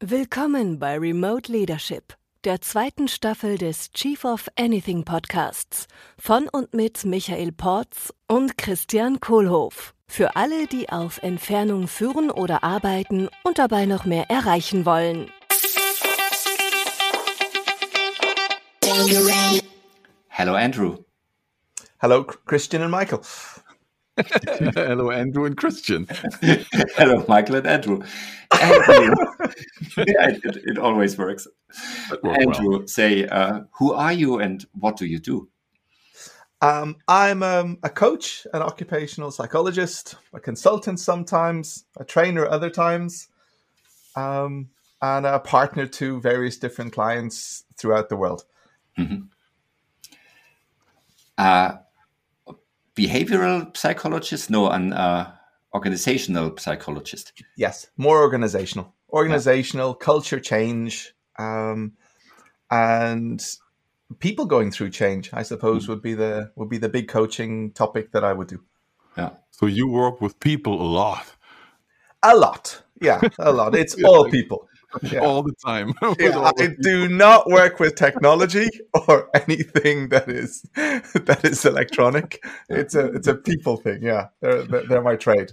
Willkommen bei Remote Leadership, der zweiten Staffel des Chief of Anything Podcasts von und mit Michael Porz und Christian Kohlhoff. Für alle, die auf Entfernung führen oder arbeiten und dabei noch mehr erreichen wollen. Hello, Andrew. Hello, Christian and Michael. Hello, Andrew and Christian. Hello, Michael and Andrew. Andrew. yeah, it, it, always works. Andrew, well. say, uh, who are you and what do you do? Um, I'm um, a coach, an occupational psychologist, a consultant sometimes, a trainer other times, um, and a partner to various different clients throughout the world. Mm-hmm. Uh, behavioral psychologist? No, an uh, organizational psychologist. Yes, more organizational, organizational yeah. culture change, um, and people going through change. I suppose mm. would be the would be the big coaching topic that I would do. Yeah. So you work with people a lot. A lot, yeah, a lot. It's all people yeah. all the time. yeah, I do not work with technology or anything that is that is electronic. It's a it's a people thing. Yeah, they're, they're my trade.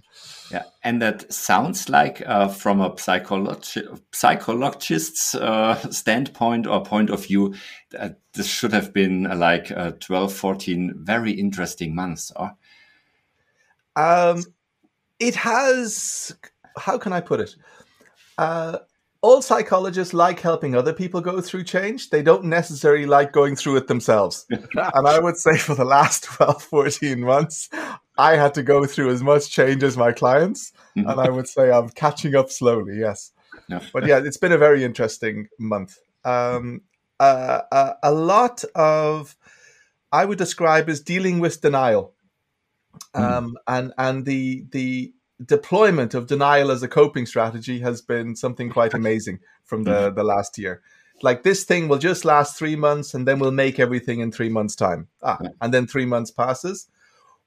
Yeah, and that sounds like uh, from a psychologi- psychologist's uh, standpoint or point of view, uh, this should have been uh, like 12, 14 very interesting months. Or? Um, it has. How can I put it? All psychologists like helping other people go through change. They don't necessarily like going through it themselves. and I would say for the last 12, 14 months, I had to go through as much change as my clients. Mm-hmm. And I would say I'm catching up slowly, yes. Yeah. But yeah, it's been a very interesting month. Um, uh, uh, a lot of, I would describe as dealing with denial. Mm. Um, mm. and and the the deployment of denial as a coping strategy has been something quite amazing from the, mm-hmm. the last year. Like this thing will just last three months and then we'll make everything in three months' time. Ah, and then three months passes.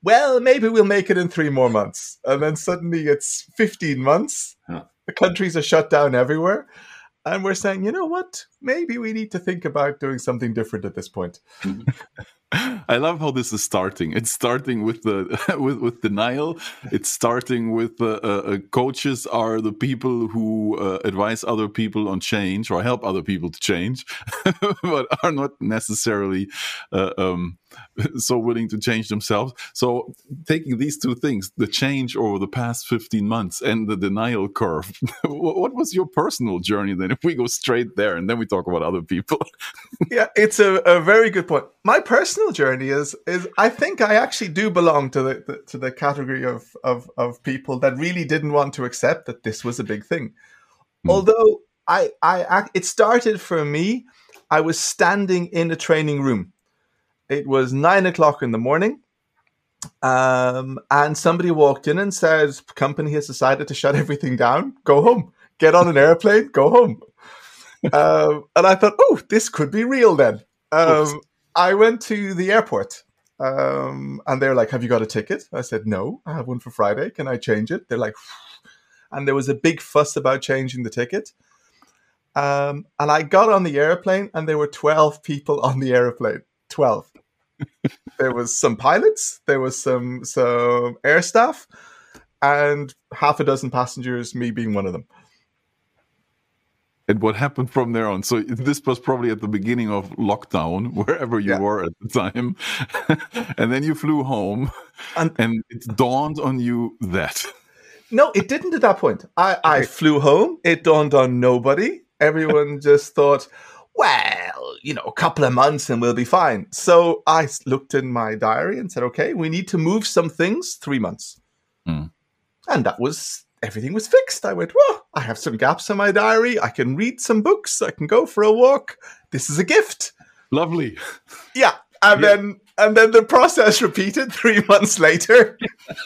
Well, maybe we'll make it in three more months. And then suddenly it's 15 months. The countries are shut down everywhere. And we're saying, you know what? Maybe we need to think about doing something different at this point. I love how this is starting. It's starting with the with, with denial. It's starting with uh, uh, coaches are the people who uh, advise other people on change or help other people to change, but are not necessarily uh, um, so willing to change themselves. So taking these two things, the change over the past 15 months and the denial curve, what was your personal journey then? If we go straight there and then we talk about other people. yeah, it's a, a, very good point. My personal journey is is I think I actually do belong to the, the to the category of, of of people that really didn't want to accept that this was a big thing. Mm. Although I I it started for me, I was standing in a training room it was nine o'clock in the morning. Um, and somebody walked in and said, company has decided to shut everything down. Go home. Get on an airplane. Go home. um, and I thought, oh, this could be real then. Um, I went to the airport um, and they're like, have you got a ticket? I said, no, I have one for Friday. Can I change it? They're like, and there was a big fuss about changing the ticket. Um, and I got on the airplane and there were 12 people on the airplane. 12 there was some pilots, there was some some air staff, and half a dozen passengers, me being one of them. And what happened from there on? So this was probably at the beginning of lockdown, wherever you yeah. were at the time, and then you flew home, and, and it dawned on you that. No, it didn't at that point. I, I flew home. It dawned on nobody. Everyone just thought, well, you know, a couple of months and we'll be fine. So I looked in my diary and said, okay, we need to move some things three months. Mm. And that was everything was fixed. I went, well, I have some gaps in my diary. I can read some books. I can go for a walk. This is a gift. Lovely. Yeah. And yeah. then and then the process repeated three months later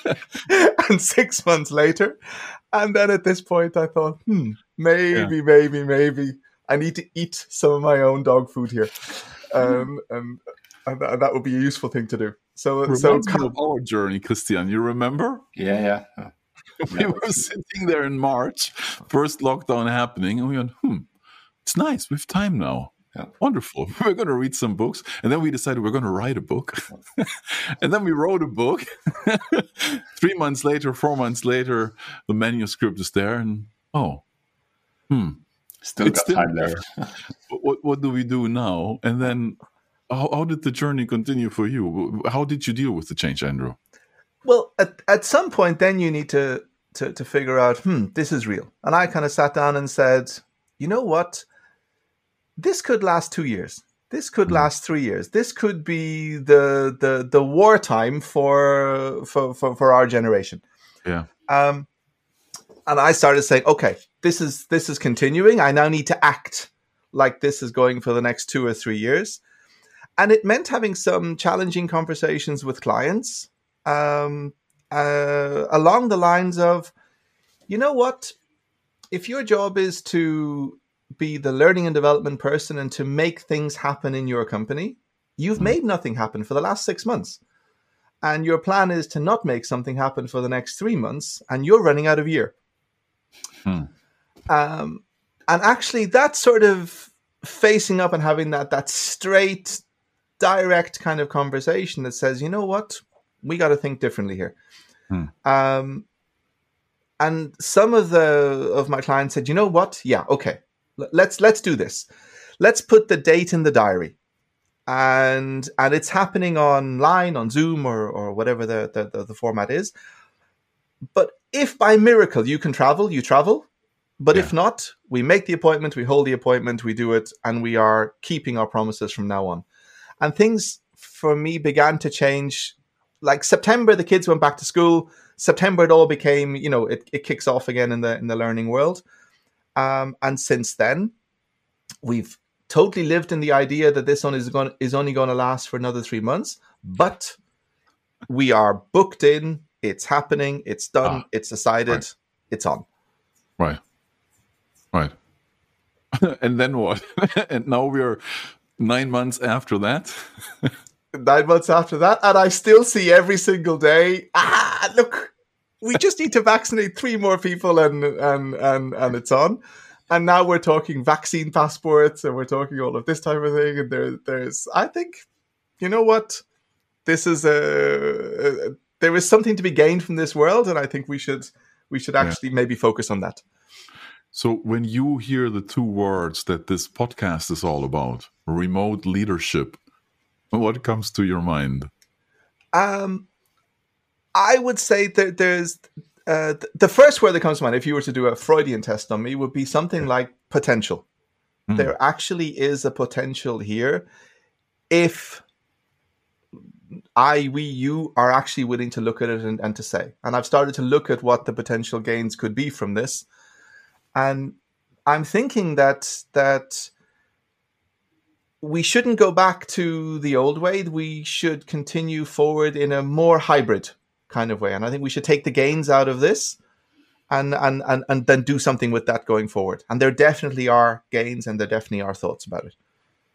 and six months later. And then at this point I thought, hmm, maybe, yeah. maybe, maybe I need to eat some of my own dog food here, um, and, and, that, that would be a useful thing to do. So, Reminds so me of our journey, Christian. You remember? Yeah, yeah. we were sitting there in March, first lockdown happening, and we went, hmm, it's nice. We have time now. Yeah. Wonderful. We're going to read some books. And then we decided we're going to write a book. and then we wrote a book. Three months later, four months later, the manuscript is there. And oh, hmm. Still It's got still time there. What, what do we do now? And then how, how did the journey continue for you? How did you deal with the change, Andrew? Well, at, at some point, then you need to, to to figure out, hmm, this is real. And I kind of sat down and said, you know what? This could last two years. This could Mm. last three years. This could be the the the wartime for for for, for our generation. Yeah. Um, and I started saying, okay, this is this is continuing. I now need to act like this is going for the next two or three years, and it meant having some challenging conversations with clients um, uh, along the lines of, you know what, if your job is to be the learning and development person and to make things happen in your company, you've Mm. made nothing happen for the last six months. And your plan is to not make something happen for the next three months, and you're running out of year. Hmm. Um, and actually, that sort of facing up and having that that straight, direct kind of conversation that says, you know what, we got to think differently here. Hmm. Um, and some of the of my clients said, you know what, yeah, okay, let's let's do this. Let's put the date in the diary, and and it's happening online on Zoom or or whatever the, the, the format is. But if by miracle you can travel, you travel. But if not, we make the appointment, we hold the appointment, we do it, and we are keeping our promises from now on. And things for me began to change. Like September, the kids went back to school. September, it all became, you know, it, it kicks off again in the in the learning world. Um, and since then, we've totally lived in the idea that this one is going is only going to last for another three months. But we are booked in. It's happening. It's done. Ah, it's decided. right. It's on. Right. Right. and then what? and now we are nine months after that. Nine months after that, and I still see every single day. Ah, look, we just need to vaccinate three more people, and and and and it's on. And now we're talking vaccine passports, and we're talking all of this type of thing. And there, there's, I think, you know what, this is a, a there is something to be gained from this world, and I think we should we should Yeah. actually maybe focus on that. So when you hear the two words that this podcast is all about, remote leadership, what comes to your mind? Um, I would say that there's uh, the first word that comes to mind, if you were to do a Freudian test on me, would be something like potential. Hmm. There actually is a potential here if I, we, you are actually willing to look at it and, and to say. And I've started to look at what the potential gains could be from this. And I'm thinking that that we shouldn't go back to the old way. We should continue forward in a more hybrid kind of way. And I think we should take the gains out of this and and and, and then do something with that going forward. And there definitely are gains and there definitely are thoughts about it.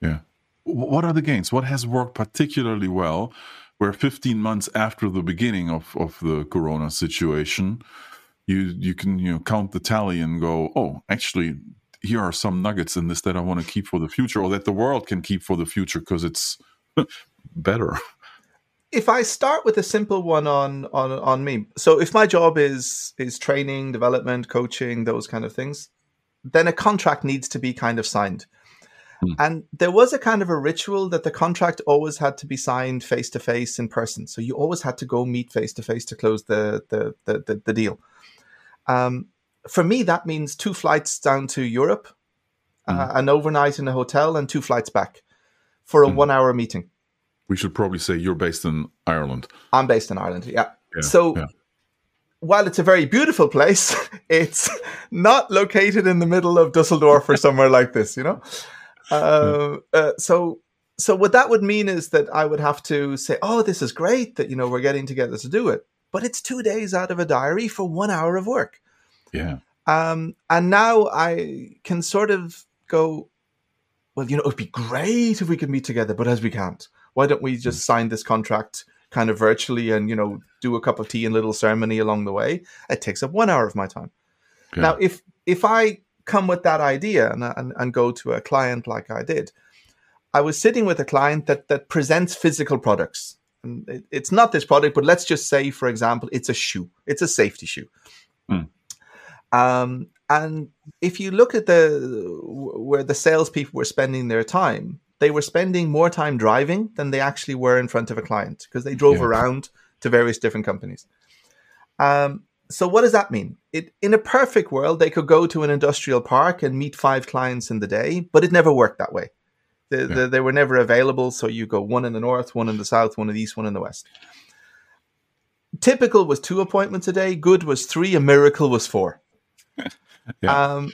Yeah. What are the gains? What has worked particularly well? Where 15 months after the beginning of, of the corona situation, you you can you know count the tally and go, oh, actually, here are some nuggets in this that I want to keep for the future, or that the world can keep for the future because it's better. if I start with a simple one on on on me, so if my job is is training, development, coaching, those kind of things, then a contract needs to be kind of signed. Hmm. And there was a kind of a ritual that the contract always had to be signed face to face in person. So you always had to go meet face to face to close the the the, the, the deal. Um, for me, that means two flights down to Europe, uh, an overnight in a hotel, and two flights back for a Hmm. one hour meeting. We should probably say you're based in Ireland. I'm based in Ireland. Yeah. Yeah, so yeah. while it's a very beautiful place, it's not located in the middle of Dusseldorf or somewhere like this, you know? Uh, uh, so, so what that would mean is that I would have to say, oh, this is great that, you know, we're getting together to do it. But it's two days out of a diary for one hour of work. Yeah. Um, and now I can sort of go, well, you know, it'd be great if we could meet together, but as we can't, why don't we just sign this contract kind of virtually and you know do a cup of tea and little ceremony along the way it takes up one hour of my time Okay. now if if i come with that idea and, and, and go to a client like i did i was sitting with a client that that presents physical products and it, it's not this product but let's just say for example it's a shoe it's a safety shoe Hmm. um, and if you look at the where the salespeople were spending their time, they were spending more time driving than they actually were in front of a client because they drove Yeah. around to various different companies. Um, so what does that mean? It in a perfect world, they could go to an industrial park and meet five clients in the day, but it never worked that way. The, Yeah. the, they were never available. So you go one in the north, one in the south, one in the east, one in the west. Typical was two appointments a day. Good was three. A miracle was four. Yeah. Um,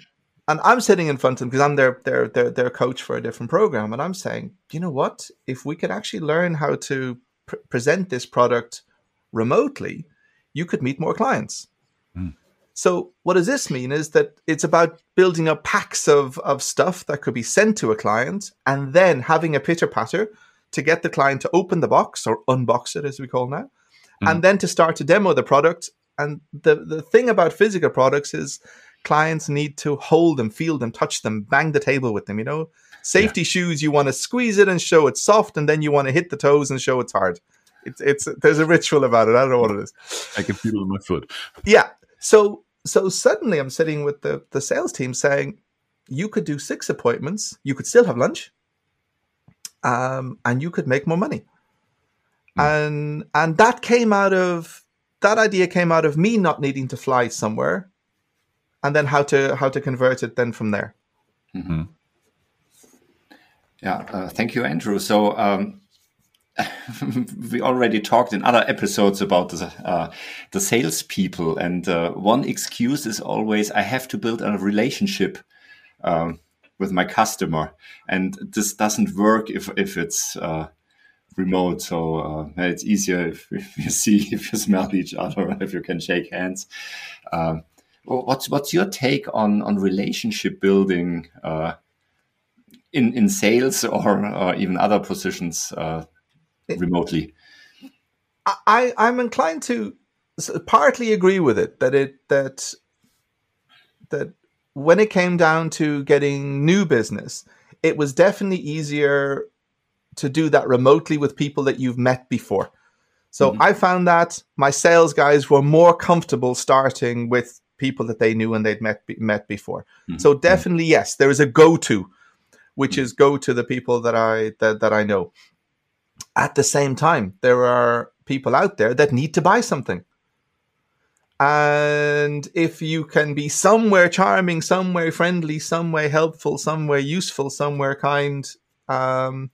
and I'm sitting in front of them because I'm their, their their their coach for a different program, and I'm saying, you know what? If we could actually learn how to pr- present this product remotely, you could meet more clients. Mm. So what does this mean? Is that it's about building up packs of of stuff that could be sent to a client, and then having a pitter patter to get the client to open the box or unbox it, as we call now, Mm. and then to start to demo the product. And the the thing about physical products is clients need to hold them, feel them, touch them, bang the table with them. You know, safety shoes, you want to squeeze it and show it's soft, and then you want to hit the toes and show it's hard. It's it's there's a ritual about it. I don't know what it is. I can feel it in my foot. Yeah. So so suddenly I'm sitting with the the sales team saying, you could do six appointments, you could still have lunch, um, and you could make more money. And and that came out of that idea came out of me not needing to fly somewhere, and then how to how to convert it then from there. Yeah, uh, thank you, Andrew. So um, we already talked in other episodes about the uh, the salespeople, and uh, one excuse is always I have to build a relationship um, with my customer, and this doesn't work if if it's uh, remote. So uh, it's easier if, if you see, if you smell each other, if you can shake hands. Um, what's what's your take on on relationship building? Uh, in in sales or, or even other positions uh, remotely. I I'm inclined to partly agree with it that it that that when it came down to getting new business, it was definitely easier to do that remotely with people that you've met before. So Mhm. I found that my sales guys were more comfortable starting with people that they knew and they'd met be- met before. Mhm. So definitely yes, there is a go to, which is go to the people that I that, that I know. At the same time, there are people out there that need to buy something. And if you can be somewhere charming, somewhere friendly, somewhere helpful, somewhere useful, somewhere kind, um,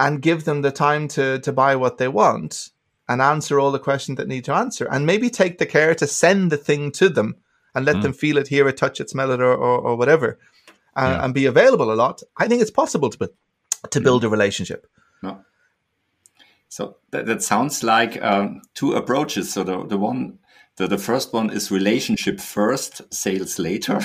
and give them the time to, to buy what they want and answer all the questions that need to answer, and maybe take the care to send the thing to them and let Mm. them feel it, hear it, touch it, smell it, or, or, or whatever, uh, Yeah. and be available a lot, I think it's possible to, to build a relationship. No. So that, that sounds like um, two approaches. So the, the one, the, the first one is relationship first, sales later.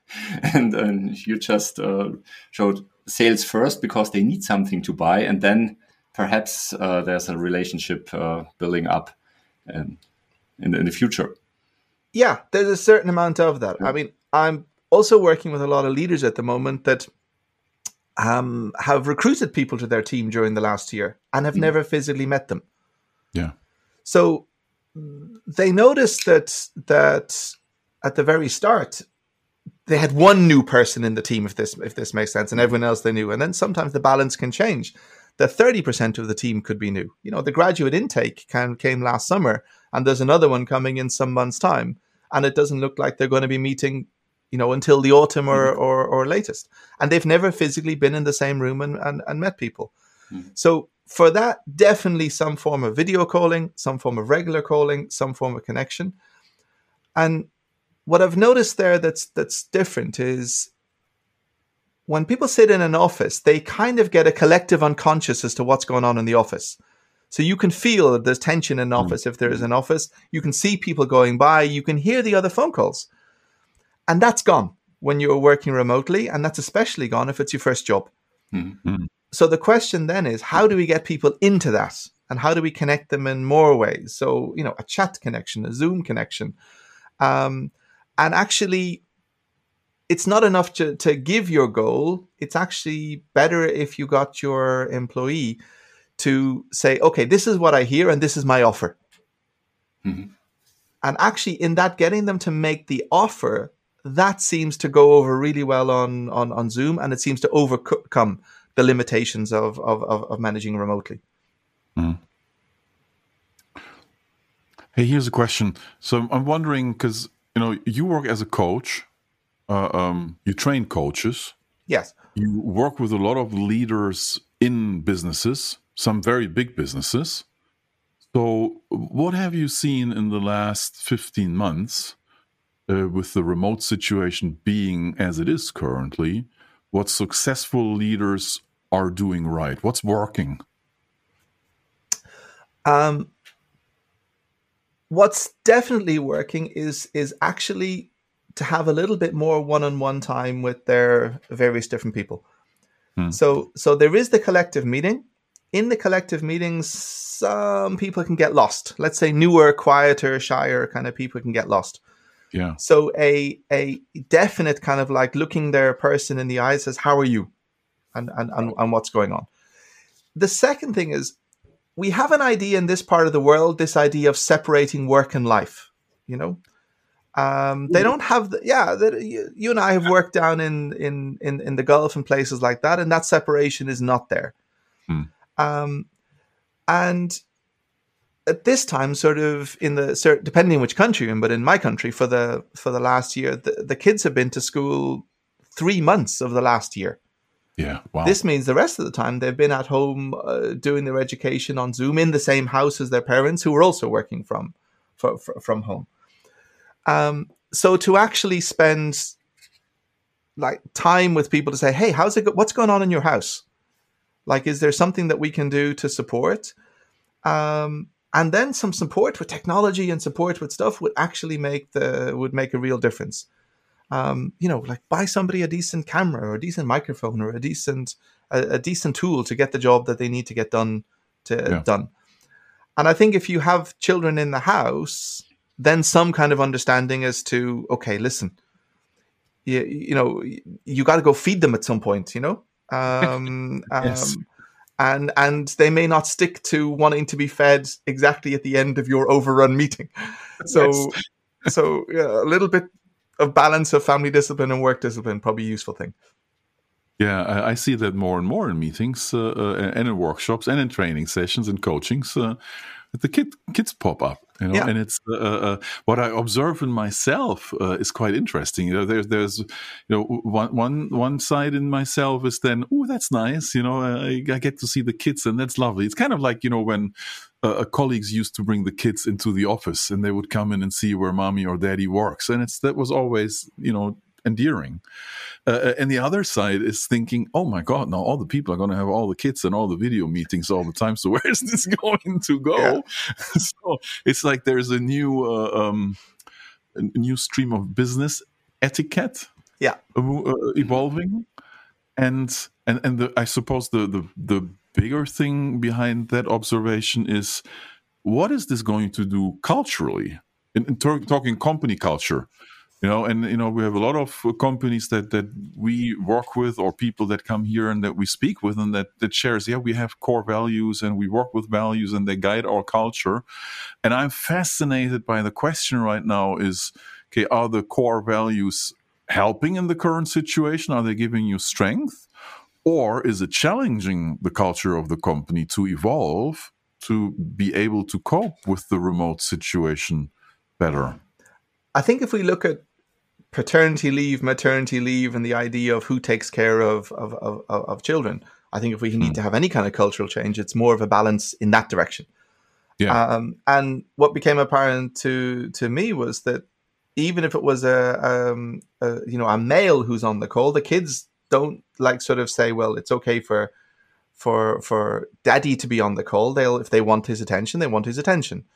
and then you just uh, showed sales first because they need something to buy. And then perhaps uh, there's a relationship uh, building up um, in, in the future. Yeah, there's a certain amount of that. I mean, I'm also working with a lot of leaders at the moment that um, have recruited people to their team during the last year and have never physically met them. Yeah. So they noticed that that at the very start they had one new person in the team if this if this makes sense and everyone else they knew and then sometimes the balance can change that 30% of the team could be new you know the graduate intake can, came last summer and there's another one coming in some months time and it doesn't look like they're going to be meeting you know until the autumn or, mm-hmm. or, or latest and they've never physically been in the same room and, and, and met people mm-hmm. so for that, definitely some form of video calling, some form of regular calling, some form of connection. And what I've noticed there that's that's different is when people sit in an office, they kind of get a collective unconscious as to what's going on in the office. So you can feel that there's tension in an mm. office if there is an office. You can see people going by. You can hear the other phone calls, and that's gone when you're working remotely, and that's especially gone if it's your first job. Mhm. So the question then is, how do we get people into that? and how do we connect them in more ways? So, you know, a chat connection, a Zoom connection. Um, and actually, it's not enough to, to give your goal. It's actually better if you got your employee to say, okay, this is what I hear and this is my offer. Mm-hmm. And actually, in that, getting them to make the offer, that seems to go over really well on, on, on Zoom and it seems to overcome the limitations of, of, of managing remotely. Mm. Hey, here's a question. So I'm wondering because you know you work as a coach, uh, um, you train coaches. Yes. You work with a lot of leaders in businesses, some very big businesses. So, what have you seen in the last 15 months uh, with the remote situation being as it is currently? What successful leaders are doing right? What's working? Um, what's definitely working is is actually to have a little bit more one-on-one time with their various different people. Hmm. So so there is the collective meeting. In the collective meetings, some people can get lost. Let's say newer, quieter, shyer kind of people can get lost. Yeah. So a a definite kind of like looking their person in the eyes says, "How are you?" and and and, and what's going on. The second thing is we have an idea in this part of the world, this idea of separating work and life. You know, um, they don't have the yeah. The, you, you, and I have worked down in, in in in the Gulf and places like that, and that separation is not there. Hmm. Um, and at this time, sort of in the depending which country you're in, but in my country for the for the last year, the, the kids have been to school three months of the last year. Yeah. Wow. This means the rest of the time they've been at home uh, doing their education on Zoom in the same house as their parents, who are also working from for, for, from home. Um, so to actually spend like time with people to say, "Hey, how's it? Go- what's going on in your house? Like, is there something that we can do to support?" Um, and then some support with technology and support with stuff would actually make the would make a real difference um, you know, like buy somebody a decent camera or a decent microphone or a decent a, a decent tool to get the job that they need to get done to yeah. done. And I think if you have children in the house, then some kind of understanding as to okay, listen, you, you know, you got to go feed them at some point, you know. Um, yes. um, and and they may not stick to wanting to be fed exactly at the end of your overrun meeting. So yes. so yeah, a little bit of balance of family discipline and work discipline probably a useful thing. Yeah, I, I see that more and more in meetings uh, uh, and in workshops and in training sessions and coachings. Uh, the kid, kids pop up, you know, yeah. and it's uh, uh, what I observe in myself uh, is quite interesting. You know, there's there's you know one one one side in myself is then oh that's nice, you know, I, I get to see the kids and that's lovely. It's kind of like you know when uh, colleagues used to bring the kids into the office and they would come in and see where mommy or daddy works and it's that was always you know endearing. Uh, uh and the other side is thinking oh my god now all the people are going to have all the kids and all the video meetings all the time so where is this going to go? Yeah. so it's like there's a new uh, um, a new stream of business etiquette yeah. uh, uh, evolving. And and and the, i suppose the the the bigger thing behind that observation is what is this going to do culturally? In, in talking company culture, you know, and you know, we have a lot of uh, companies that that we work with, or people that come here and that we speak with, and that that shares. Yeah, we have core values, and we work with values, and they guide our culture. And I'm fascinated by the question right now: is okay, are the core values helping in the current situation? Are they giving you strength? Or is it challenging the culture of the company to evolve to be able to cope with the remote situation better? I think if we look at paternity leave, maternity leave, and the idea of who takes care of of, of, of children, I think if we need mm. to have any kind of cultural change, it's more of a balance in that direction. Yeah. Um, and what became apparent to to me was that even if it was a, um, a you know a male who's on the call, the kids don't like sort of say, well, it's okay for for for daddy to be on the call. They'll if they want his attention, they want his attention.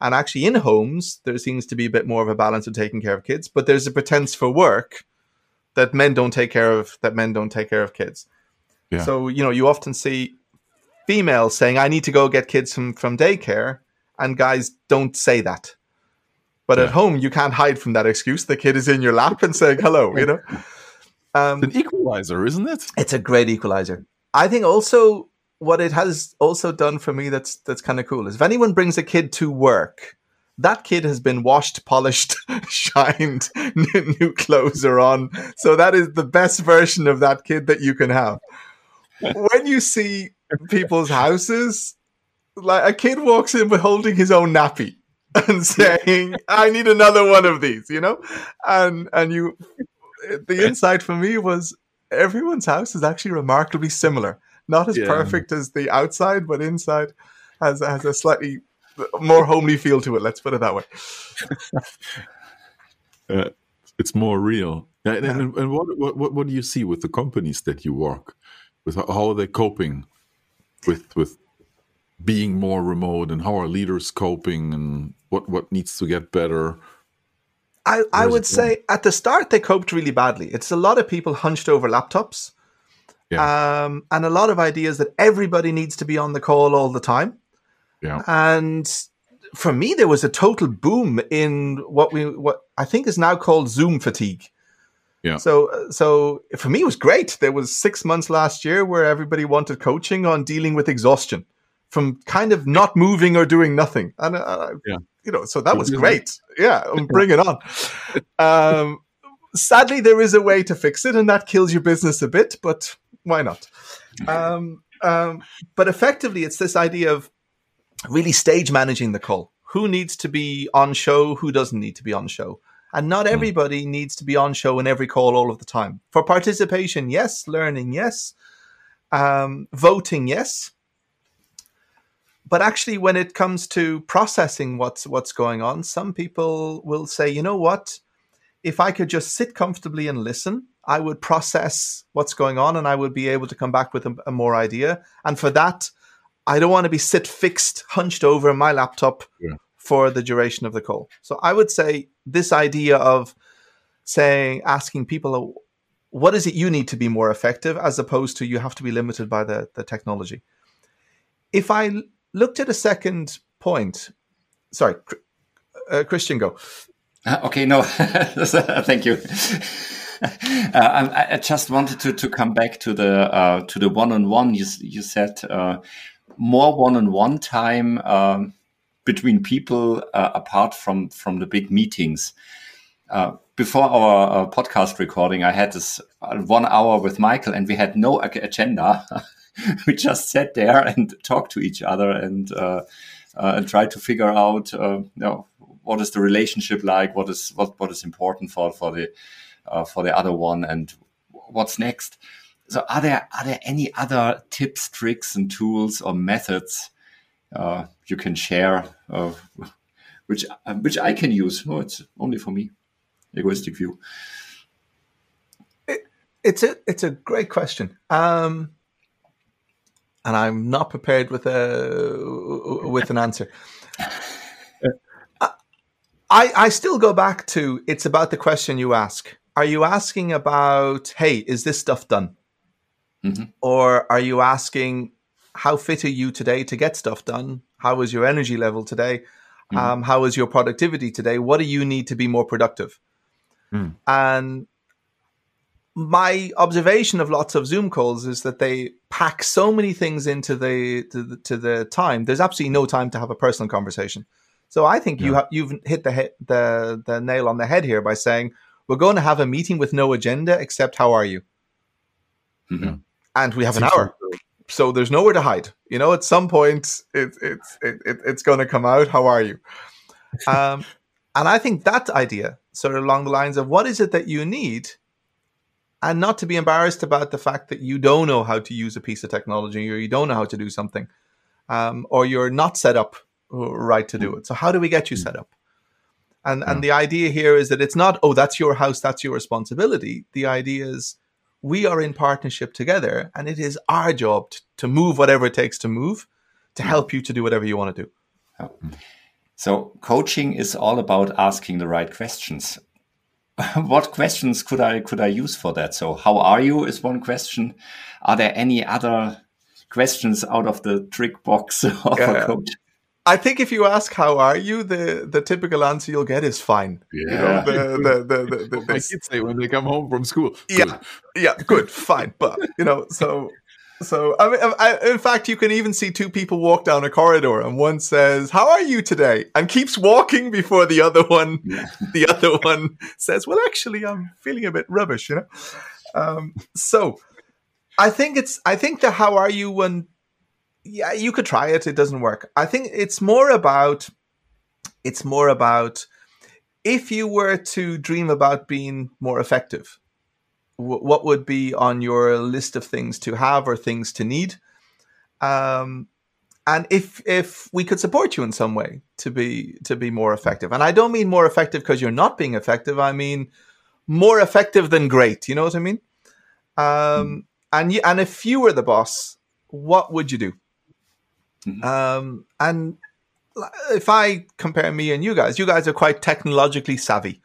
And actually, in homes, there seems to be a bit more of a balance of taking care of kids, but there's a pretense for work that men don't take care of that men don't take care of kids. Yeah. So you know, you often see females saying, I need to go get kids from, from daycare, and guys don't say that. But at home, you can't hide from that excuse. The kid is in your lap and saying hello, you know? Um, an equalizer, isn't it? It's a great equalizer. I think also what it has also done for me that's that's kind of cool is if anyone brings a kid to work, that kid has been washed, polished, shined, new, new clothes are on. So that is the best version of that kid that you can have. When you see people's houses, like a kid walks in with holding his own nappy and saying, "I need another one of these," you know, and and you, the insight for me was everyone's house is actually remarkably similar. Not as yeah. perfect as the outside, but inside has has a slightly more homely feel to it. Let's put it that way. uh, it's more real. And, yeah. and, and what, what what do you see with the companies that you work with? How are they coping with with being more remote, and how are leaders coping, and what what needs to get better? I, I would say at the start they coped really badly. It's a lot of people hunched over laptops. Yeah. Um, and a lot of ideas that everybody needs to be on the call all the time. Yeah. And for me, there was a total boom in what we what I think is now called Zoom fatigue. Yeah. So so for me, it was great. There was six months last year where everybody wanted coaching on dealing with exhaustion from kind of not moving or doing nothing, and uh, yeah. you know, so that was great. Yeah, bring it on. Um, sadly, there is a way to fix it, and that kills your business a bit. But why not? Um, um, but effectively, it's this idea of really stage managing the call. Who needs to be on show? Who doesn't need to be on show? And not hmm. everybody mm. needs to be on show in every call all of the time. For participation, yes. Learning, yes. Um, voting, yes. But actually, when it comes to processing what's what's going on, some people will say, you know what? If I could just sit comfortably and listen, I would process what's going on, and I would be able to come back with a, a more idea. And for that, I don't want to be sit fixed, hunched over my laptop yeah. for the duration of the call. So I would say this idea of saying, asking people, what is it you need to be more effective, as opposed to you have to be limited by the, the technology. If I looked at a second point, sorry, uh, Christian, go. Uh, okay, no, thank you. Uh, I, I, just wanted to, to come back to the uh, to the one on one. You you said uh, more one-on-one time um, between people apart from from the big meetings. Uh, before our uh, podcast recording, I had this uh, one hour with Michael, and we had no agenda. we just sat there and talked to each other and and tried to figure out, you know, what is the relationship like, what is what what is important for for the for the other one, and what's next so are there are there any other tips, tricks, and tools or methods uh, you can share, uh, which uh, which I can use? No, it's only for me. Egoistic view. It, it's a it's a great question, um, and I'm not prepared with a with an answer. I, I still go back to it's about the question you ask. Are you asking about, hey, is this stuff done? Mm-hmm. Or are you asking, how fit are you today to get stuff done? How is your energy level today? Mm-hmm. Um, how is your productivity today? What do you need to be more productive? Mm. And my observation of lots of Zoom calls is that they pack so many things into the to the, to the time. There's absolutely no time to have a personal conversation. So I think yeah. you ha- you've hit the he- the the nail on the head here by saying we're going to have a meeting with no agenda except how are you. Mm-hmm and we have an hour. So there's nowhere to hide. You know, at some point, it, it, it, it it's going to come out. How are you? Um, and I think that idea, sort of along the lines of what is it that you need, and not to be embarrassed about the fact that you don't know how to use a piece of technology or you don't know how to do something, um, or you're not set up right to do it. So how do we get you set up? And and the idea here is that it's not oh that's your house that's your responsibility. The idea is we are in partnership together and it is our job t- to move whatever it takes to move to mm. help you to do whatever you want to do. Mm. So coaching is all about asking the right questions. what questions could I could I use for that? So how are you is one question. Are there any other questions out of the trick box of Yeah. a coach. I think if you ask how are you, the the typical answer you'll get is fine. You know, Yeah. the, the, the, the, the, My kids say when they come home from school. Yeah. "Good." yeah, good, fine, but you know, so so I mean, I, in fact, you can even see two people walk down a corridor, and one says, "How are you today?" and keeps walking before the other one, Yeah. the other one says, "Well, actually, I'm feeling a bit rubbish," you know. Um, so, I think it's I think the "How are you?" one, yeah, you could try it. It doesn't work. I think it's more about it's more about if you were to dream about being more effective wh- what would be on your list of things to have or things to need? Um, and if if we could support you in some way to be to be more effective. And i don't mean more effective because you're not being effective. I mean more effective than great. You know what i mean? Um, and you, and if you were the boss what would you do Mhm. um, and if i compare me and you guys you guys are quite technologically savvy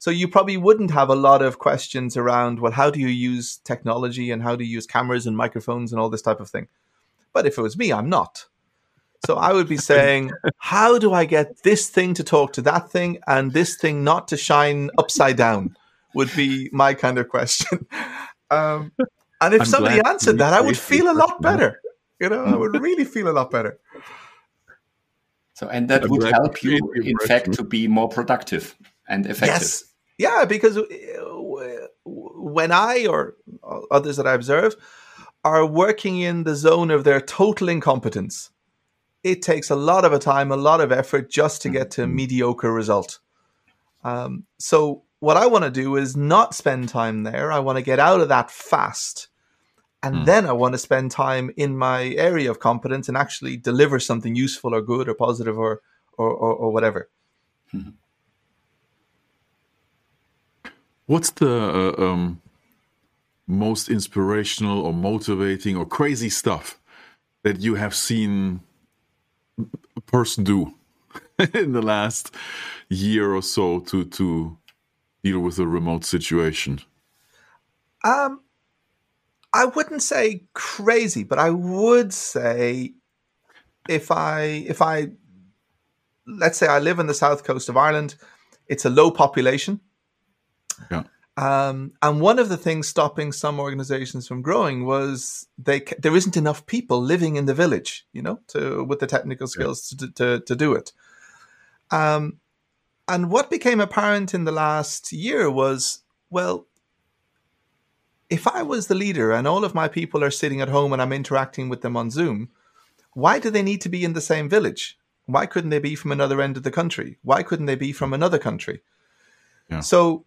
so you probably wouldn't have a lot of questions around, well, how do you use technology and how do you use cameras and microphones and all this type of thing. But if it was me, I'm not. So I would be saying, how do I get this thing to talk to that thing and this thing not to shine upside down? Would be my kind of question. Um, and if I'm somebody answered that, I would feel a lot better. You know, I would really feel a lot better. So, and that would help you you, created the in fact, to be more productive and effective. Yes. Yeah, because uh, when I or others that I observe are working in the zone of their total incompetence, it takes a lot of a time, a lot of effort just to get to a mediocre result. Um, so what I want to do is not spend time there. I want to get out of that fast. And Mm. then I want to spend time in my area of competence and actually deliver something useful or good or positive or or, or, or whatever. What's the uh, um, most inspirational or motivating or crazy stuff that you have seen a person do in the last year or so to to deal with a remote situation? Um, I wouldn't say crazy, but I would say if I if I let's say I live in the south coast of Ireland, it's a low population. Yeah. Um, and one of the things stopping some organizations from growing was they there isn't enough people living in the village, you know, to with the technical skills to, to to do it. Um, and what became apparent in the last year was, well, if I was the leader and all of my people are sitting at home and I'm interacting with them on Zoom, why do they need to be in the same village? Why couldn't they be from another end of the country? Why couldn't they be from another country? Yeah. So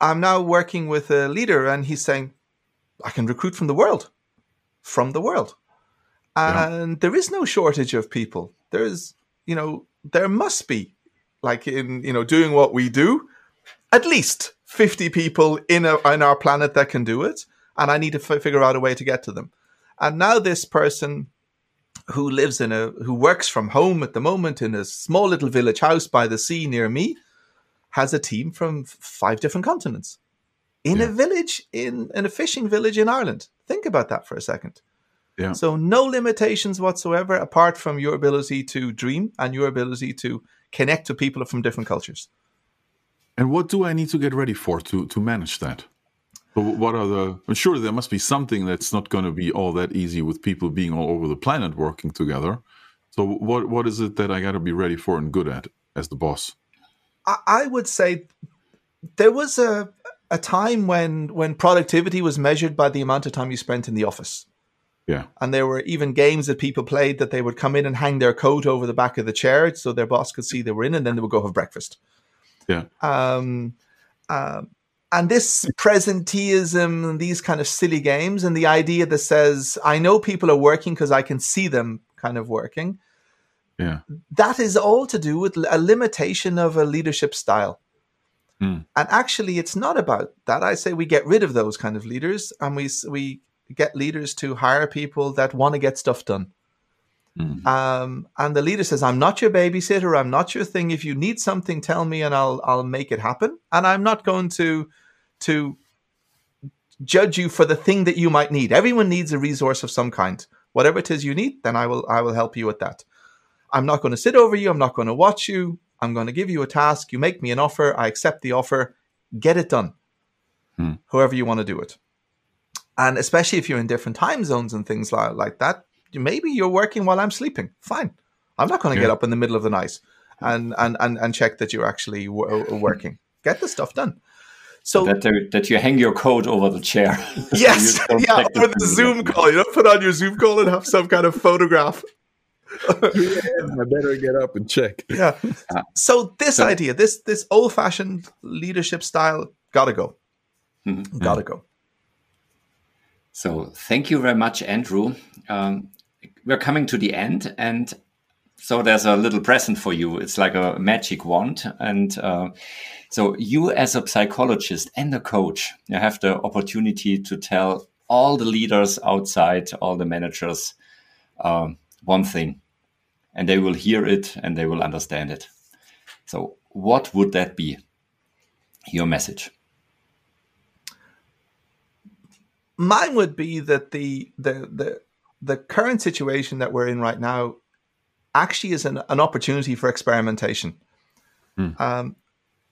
I'm now working with a leader and he's saying, I can recruit from the world, from the world. Yeah. And there is no shortage of people. There's, you know, there must be, like in, you know, doing what we do, at least 50 people in, a, in our planet that can do it. And I need to f- figure out a way to get to them. And now this person who lives in a, who works from home at the moment in a small little village house by the sea near me, has a team from five different continents in a village, in, in a fishing village in Ireland. Think about that for a second. Yeah. So no limitations whatsoever apart from your ability to dream and your ability to connect to people from different cultures. And what do I need to get ready for to to manage that? What are the? I'm sure there must be something that's not going to be all that easy with people being all over the planet working together. So what what is it that I got to be ready for and good at as the boss? I, I would say there was a a time when when productivity was measured by the amount of time you spent in the office. Yeah, And there were even games that people played that they would come in and hang their coat over the back of the chair so their boss could see they were in, and then they would go have breakfast. Yeah, Um, um, and this presenteeism and these kind of silly games, and the idea that says, I know people are working because I can see them kind of working, yeah, that is all to do with a limitation of a leadership style. Mm. And actually, it's not about that. I say we get rid of those kind of leaders and we, we get leaders to hire people that want to get stuff done. Mm. Um, and the leader says, "I'm not your babysitter. I'm not your thing. If you need something, tell me, and I'll I'll make it happen. And I'm not going to to judge you for the thing that you might need. Everyone needs a resource of some kind. Whatever it is you need, then I will I will help you with that. I'm not going to sit over you. I'm not going to watch you. I'm going to give you a task. You make me an offer. I accept the offer. Get it done. Hmm. However you want to do it. And especially if you're in different time zones and things like, like that, maybe you're working while I'm sleeping. Fine. I'm not going to Yeah. get up in the middle of the night and, and, and, and check that you're actually w- working. Get the stuff done. So that, there- that you hang your coat over the chair. Yes, you don't yeah, check the or the. Zoom call. You know, put on your Zoom call and have some kind of photograph. I better get up and check. Yeah. Ah. So this So- idea, this this old fashioned leadership style, gotta go, Mhm. gotta go. So thank you very much, Andrew. Um, we're coming to the end, and so there's a little present for you. It's like a magic wand, and uh, so you, as a psychologist and a coach, you have the opportunity to tell all the leaders outside, all the managers, um, one thing, and they will hear it and they will understand it. So, what would that be? Your message. Mine would be that the the the the current situation that we're in right now actually is an, an opportunity for experimentation. Um,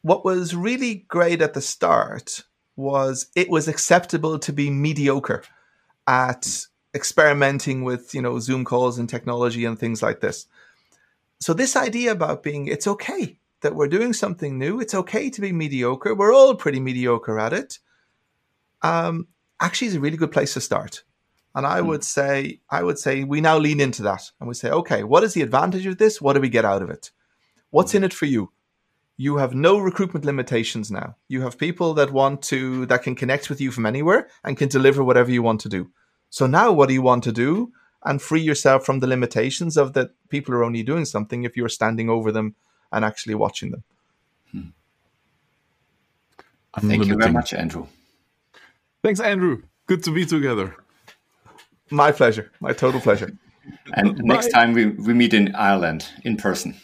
what was really great at the start was it was acceptable to be mediocre at experimenting with you know Zoom calls and technology and things like this. So this idea about being it's okay that we're doing something new. It's okay to be mediocre. We're all pretty mediocre at it. Um, actually, is a really good place to start. And I hmm. would say, I would say, we now lean into that and we say, okay, what is the advantage of this? What do we get out of it? What's hmm. in it for you? You have no recruitment limitations now. You have people that want to, that can connect with you from anywhere and can deliver whatever you want to do. So now, what do you want to do? And free yourself from the limitations of that people are only doing something if you're standing over them and actually watching them. Hmm. Thank you very much, Andrew. Thanks, Andrew. Good to be together. My pleasure. My total pleasure. And next time we, we meet in Ireland in person,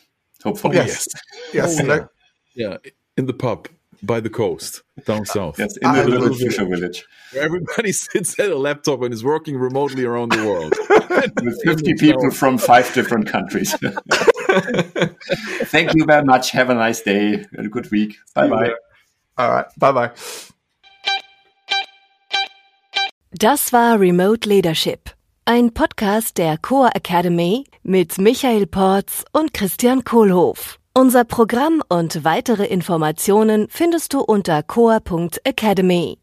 hopefully. Yes. Yes. Oh, no- Yeah, in the pub by the coast down south. Yes, in the I little will- fisher village Where everybody sits at a laptop and is working remotely around the world. with 50 people from five different countries. Thank you very much. Have a nice day and a good week. Bye bye. All right. Bye bye. Das war Remote Leadership, ein Podcast der Core Academy mit Michael Porz und Christian Kohlhoff. Unser Programm und weitere Informationen findest du unter core.academy.